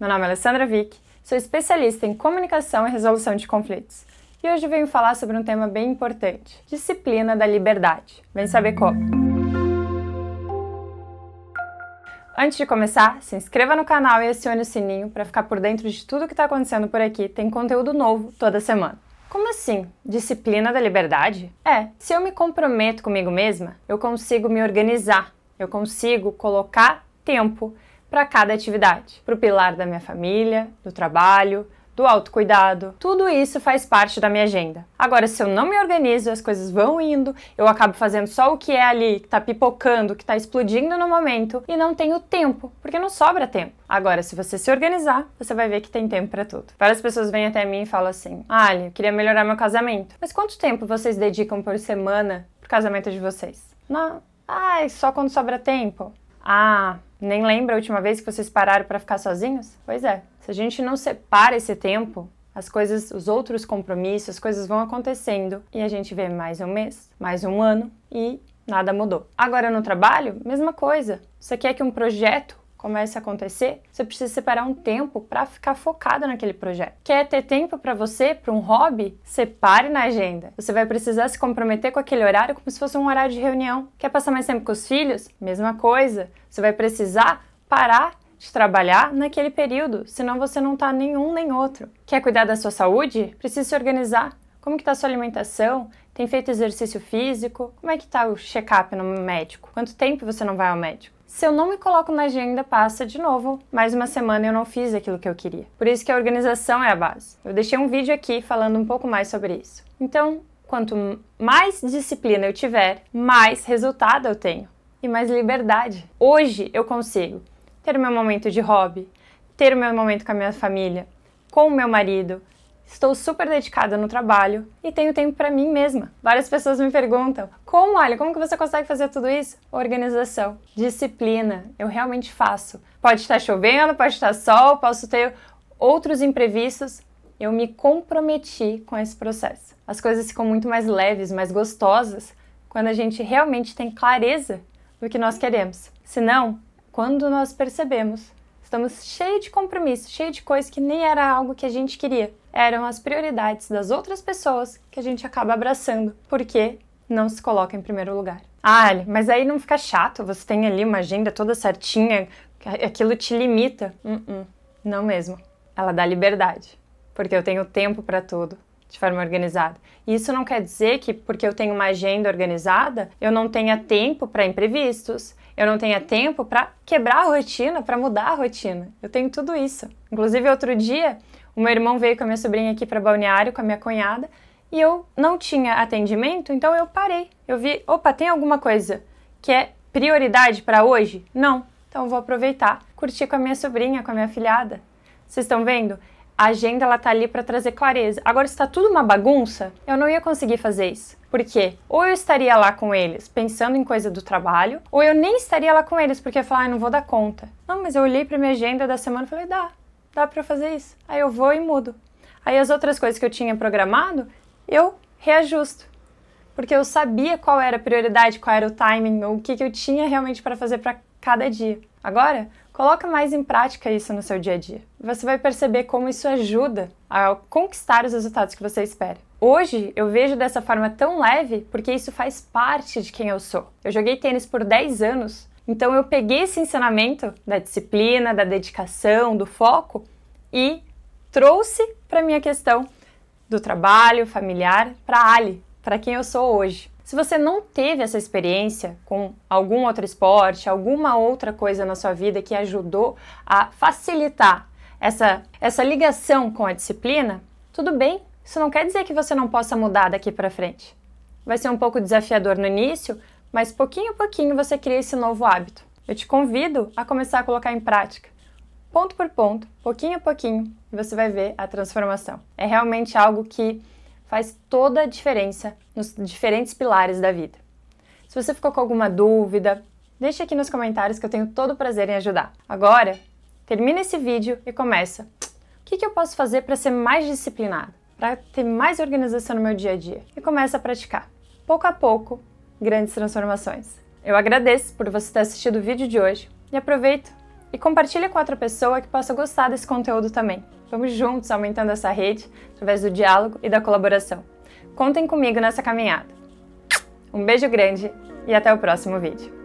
Meu nome é Alessandra Vick, sou especialista em comunicação e resolução de conflitos. E hoje venho falar sobre um tema bem importante: disciplina da liberdade. Vem saber como. Antes de começar, se inscreva no canal e acione o sininho para ficar por dentro de tudo que está acontecendo por aqui. Tem conteúdo novo toda semana. Como assim? Disciplina da liberdade? É, se eu me comprometo comigo mesma, eu consigo me organizar, eu consigo colocar tempo para cada atividade, para o pilar da minha família, do trabalho, do autocuidado. Tudo isso faz parte da minha agenda. Agora, se eu não me organizo, as coisas vão indo, eu acabo fazendo só o que é ali, que tá pipocando, que tá explodindo no momento e não tenho tempo, porque não sobra tempo. Agora, se você se organizar, você vai ver que tem tempo para tudo. Várias pessoas vêm até mim e falam assim: Ali, eu queria melhorar meu casamento. Mas quanto tempo vocês dedicam por semana pro casamento de vocês? Não. Ai, só quando sobra tempo. Ah, nem lembra a última vez que vocês pararam para ficar sozinhos? Pois é. Se a gente não separa esse tempo, as coisas, os outros compromissos, as coisas vão acontecendo e a gente vê mais um mês, mais um ano e nada mudou. Agora no trabalho, mesma coisa. Você quer que um projeto comece a acontecer, você precisa separar um tempo para ficar focado naquele projeto. Quer ter tempo para você, para um hobby? Separe na agenda. Você vai precisar se comprometer com aquele horário como se fosse um horário de reunião. Quer passar mais tempo com os filhos? Mesma coisa. Você vai precisar parar de trabalhar naquele período, senão você não está nenhum nem outro. Quer cuidar da sua saúde? Precisa se organizar. Como que está a sua alimentação? Tem feito exercício físico? Como é que está o check-up no médico? Quanto tempo você não vai ao médico? Se eu não me coloco na agenda, passa de novo. Mais uma semana eu não fiz aquilo que eu queria. Por isso que a organização é a base. Eu deixei um vídeo aqui falando um pouco mais sobre isso. Então, quanto mais disciplina eu tiver, mais resultado eu tenho e mais liberdade. Hoje eu consigo ter o meu momento de hobby, ter o meu momento com a minha família, com o meu marido, Estou super dedicada no trabalho e tenho tempo para mim mesma. Várias pessoas me perguntam: "Como, olha, como que você consegue fazer tudo isso?" Organização, disciplina. Eu realmente faço. Pode estar chovendo, pode estar sol, posso ter outros imprevistos. Eu me comprometi com esse processo. As coisas ficam muito mais leves, mais gostosas quando a gente realmente tem clareza do que nós queremos. Senão, quando nós percebemos Estamos cheios de compromisso, cheios de coisas que nem era algo que a gente queria. Eram as prioridades das outras pessoas que a gente acaba abraçando, porque não se coloca em primeiro lugar. Ah, mas aí não fica chato, você tem ali uma agenda toda certinha, aquilo te limita. Uh -uh, não mesmo. Ela dá liberdade, porque eu tenho tempo para tudo de forma organizada. Isso não quer dizer que porque eu tenho uma agenda organizada, eu não tenha tempo para imprevistos, eu não tenha tempo para quebrar a rotina, para mudar a rotina. Eu tenho tudo isso. Inclusive outro dia, o meu irmão veio com a minha sobrinha aqui para balneário com a minha cunhada e eu não tinha atendimento, então eu parei. Eu vi, opa, tem alguma coisa que é prioridade para hoje? Não. Então vou aproveitar, curtir com a minha sobrinha, com a minha filhada. Vocês estão vendo? A agenda ela tá ali para trazer clareza. Agora está tudo uma bagunça, eu não ia conseguir fazer isso. Por quê? Ou eu estaria lá com eles pensando em coisa do trabalho, ou eu nem estaria lá com eles porque eu falar, ah, não vou dar conta. Não, mas eu olhei para minha agenda da semana e falei, dá, dá para fazer isso. Aí eu vou e mudo. Aí as outras coisas que eu tinha programado, eu reajusto. Porque eu sabia qual era a prioridade, qual era o timing, o que, que eu tinha realmente para fazer para cada dia. Agora, Coloca mais em prática isso no seu dia a dia. Você vai perceber como isso ajuda a conquistar os resultados que você espera. Hoje eu vejo dessa forma tão leve porque isso faz parte de quem eu sou. Eu joguei tênis por 10 anos, então eu peguei esse ensinamento da disciplina, da dedicação, do foco e trouxe para minha questão do trabalho familiar para Ali, para quem eu sou hoje. Se você não teve essa experiência com algum outro esporte, alguma outra coisa na sua vida que ajudou a facilitar essa, essa ligação com a disciplina, tudo bem. Isso não quer dizer que você não possa mudar daqui para frente. Vai ser um pouco desafiador no início, mas pouquinho a pouquinho você cria esse novo hábito. Eu te convido a começar a colocar em prática, ponto por ponto, pouquinho a pouquinho, e você vai ver a transformação. É realmente algo que faz toda a diferença nos diferentes pilares da vida. Se você ficou com alguma dúvida, deixe aqui nos comentários que eu tenho todo o prazer em ajudar. Agora, termina esse vídeo e começa. O que, que eu posso fazer para ser mais disciplinado? Para ter mais organização no meu dia a dia? E começa a praticar. Pouco a pouco, grandes transformações. Eu agradeço por você ter assistido o vídeo de hoje e aproveito E compartilhe com outra pessoa que possa gostar desse conteúdo também. Vamos juntos aumentando essa rede através do diálogo e da colaboração. Contem comigo nessa caminhada. Um beijo grande e até o próximo vídeo.